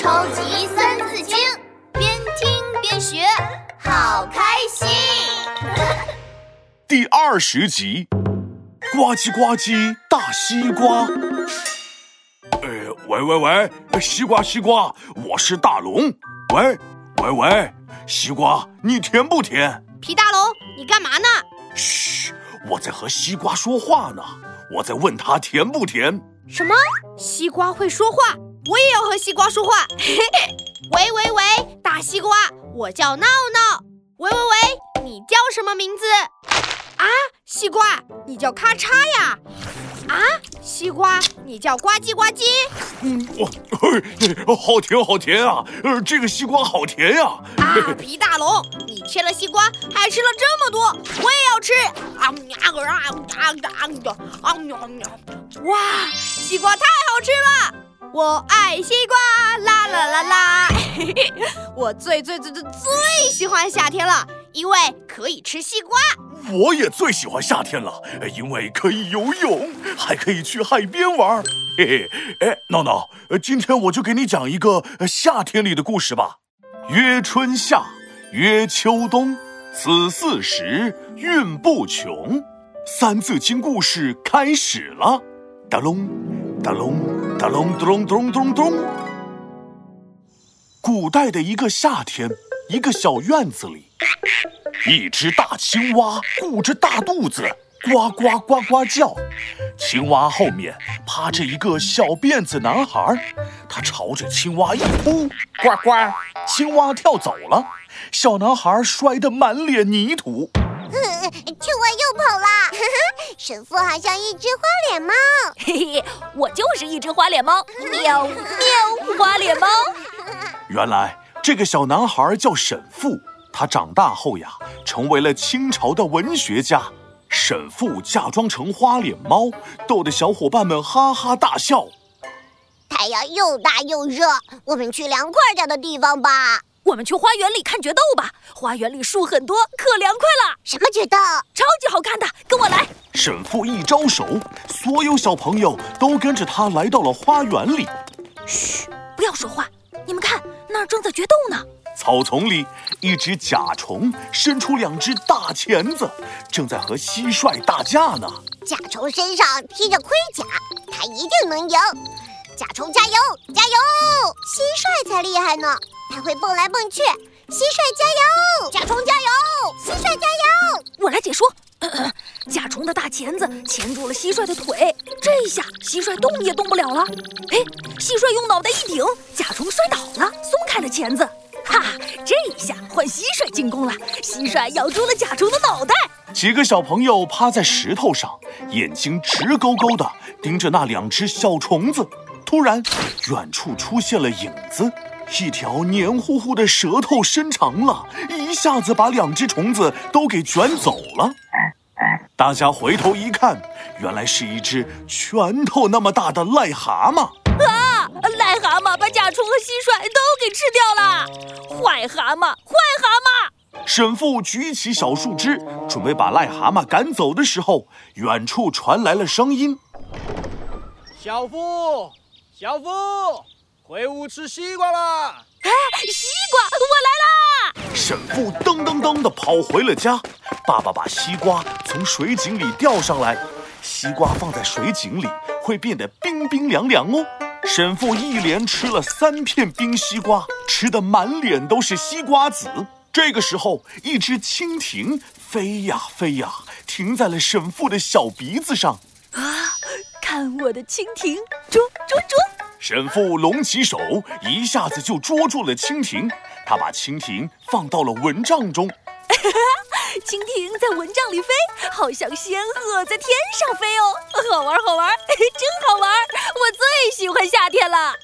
超级三字经，边听边学，好开心。第二十集，呱唧呱唧大西瓜。呃，喂喂喂，西瓜西瓜，我是大龙。喂喂喂，西瓜，你甜不甜？皮大龙，你干嘛呢？嘘，我在和西瓜说话呢。我在问他甜不甜。什么？西瓜会说话？我也要和西瓜说话。嘿嘿，喂喂喂，大西瓜，我叫闹闹。喂喂喂，你叫什么名字？啊，西瓜，你叫咔嚓呀？啊，西瓜，你叫呱唧呱唧？嗯，我，好甜好甜啊！呃，这个西瓜好甜呀！啊，皮大龙，你切了西瓜还吃了这么多，我也要吃！啊啊啊啊啊啊！哇，西瓜太好吃了！我爱西瓜，啦啦啦啦！我最最最最最喜欢夏天了，因为可以吃西瓜。我也最喜欢夏天了，因为可以游泳，还可以去海边玩。嘿嘿，哎，闹闹，今天我就给你讲一个夏天里的故事吧。曰春夏，曰秋冬，此四时运不穷。三字经故事开始了。哒隆，哒隆，哒隆，咚咚咚咚。古代的一个夏天，一个小院子里。一只大青蛙鼓着大肚子，呱呱呱呱叫。青蛙后面趴着一个小辫子男孩，他朝着青蛙一扑，呱呱，青蛙跳走了，小男孩摔得满脸泥土。青蛙又跑了，神父好像一只花脸猫。嘿嘿，我就是一只花脸猫，喵喵，花脸猫。原来这个小男孩叫沈父。他长大后呀，成为了清朝的文学家。沈父假装成花脸猫，逗得小伙伴们哈哈大笑。太阳又大又热，我们去凉快点的地方吧。我们去花园里看决斗吧，花园里树很多，可凉快了。什么决斗？超级好看的，跟我来。沈父一招手，所有小朋友都跟着他来到了花园里。嘘，不要说话。你们看，那儿正在决斗呢。草丛里，一只甲虫伸出两只大钳子，正在和蟋蟀打架呢。甲虫身上披着盔甲，它一定能赢。甲虫加油，加油！蟋蟀才厉害呢，它会蹦来蹦去。蟋蟀加油，甲虫加油，蟋蟀加油！我来解说。甲虫的大钳子钳住了蟋蟀的腿，这一下蟋蟀动也动不了了。哎，蟋蟀用脑袋一顶，甲虫摔倒了，松开了钳子。哈，这一下换蟋蟀进攻了。蟋蟀咬住了甲虫的脑袋。几个小朋友趴在石头上，眼睛直勾勾的盯着那两只小虫子。突然，远处出现了影子，一条黏糊糊的舌头伸长了，一下子把两只虫子都给卷走了。大家回头一看，原来是一只拳头那么大的癞蛤蟆。啊癞蛤蟆把甲虫和蟋蟀都给吃掉了，坏蛤蟆，坏蛤蟆！沈父举起小树枝，准备把癞蛤蟆赶走的时候，远处传来了声音：“小夫，小夫，回屋吃西瓜啦！”哎，西瓜，我来啦！沈父噔噔噔地跑回了家，爸爸把西瓜从水井里钓上来，西瓜放在水井里会变得冰冰凉凉哦。沈父一连吃了三片冰西瓜，吃得满脸都是西瓜籽。这个时候，一只蜻蜓飞呀飞呀，停在了沈父的小鼻子上。啊，看我的蜻蜓，捉捉捉！神父隆起手，一下子就捉住了蜻蜓。他把蜻蜓放到了蚊帐中。蜻蜓在蚊帐里飞，好像仙鹤在天上飞哦，好玩好玩，真好玩！我最喜欢夏天了。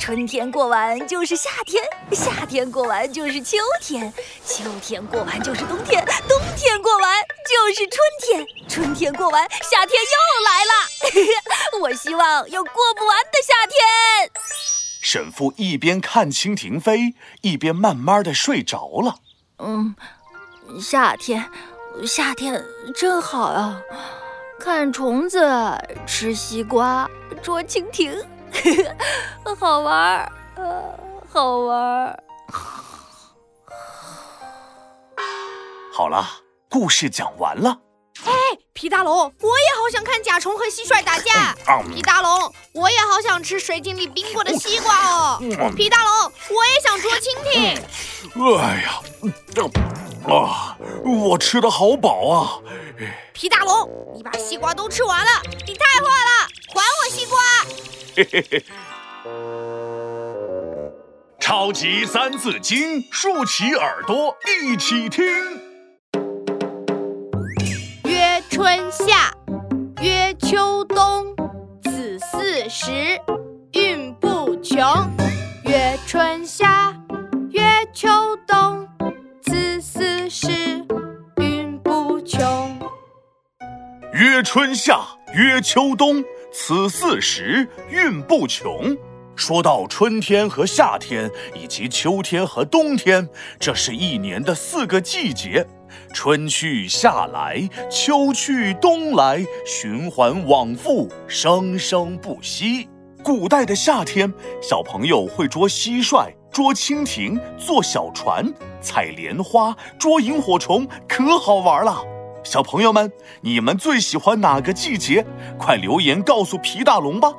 春天过完就是夏天，夏天过完就是秋天，秋天过完就是冬天，冬天过完就是春天，春天过完夏天又来了。我希望有过不完的夏天。沈父一边看蜻蜓飞，一边慢慢的睡着了。嗯。夏天，夏天真好啊！看虫子，吃西瓜，捉蜻蜓，好玩儿，好玩儿。好了，故事讲完了。皮大龙，我也好想看甲虫和蟋蟀打架。皮大龙，我也好想吃水晶里冰过的西瓜哦。皮大龙，我也想捉蜻蜓。哎呀，啊，我吃的好饱啊！皮大龙，你把西瓜都吃完了，你太坏了！还我西瓜！嘿嘿嘿。超级三字经，竖起耳朵一起听。夏曰秋冬，此四时运不穷。曰春夏曰秋冬，此四时运不穷。曰春夏曰秋冬，此四时运不穷。说到春天和夏天，以及秋天和冬天，这是一年的四个季节。春去夏来，秋去冬来，循环往复，生生不息。古代的夏天，小朋友会捉蟋蟀、捉蜻蜓、坐小船、采莲花、捉萤火虫，可好玩了。小朋友们，你们最喜欢哪个季节？快留言告诉皮大龙吧。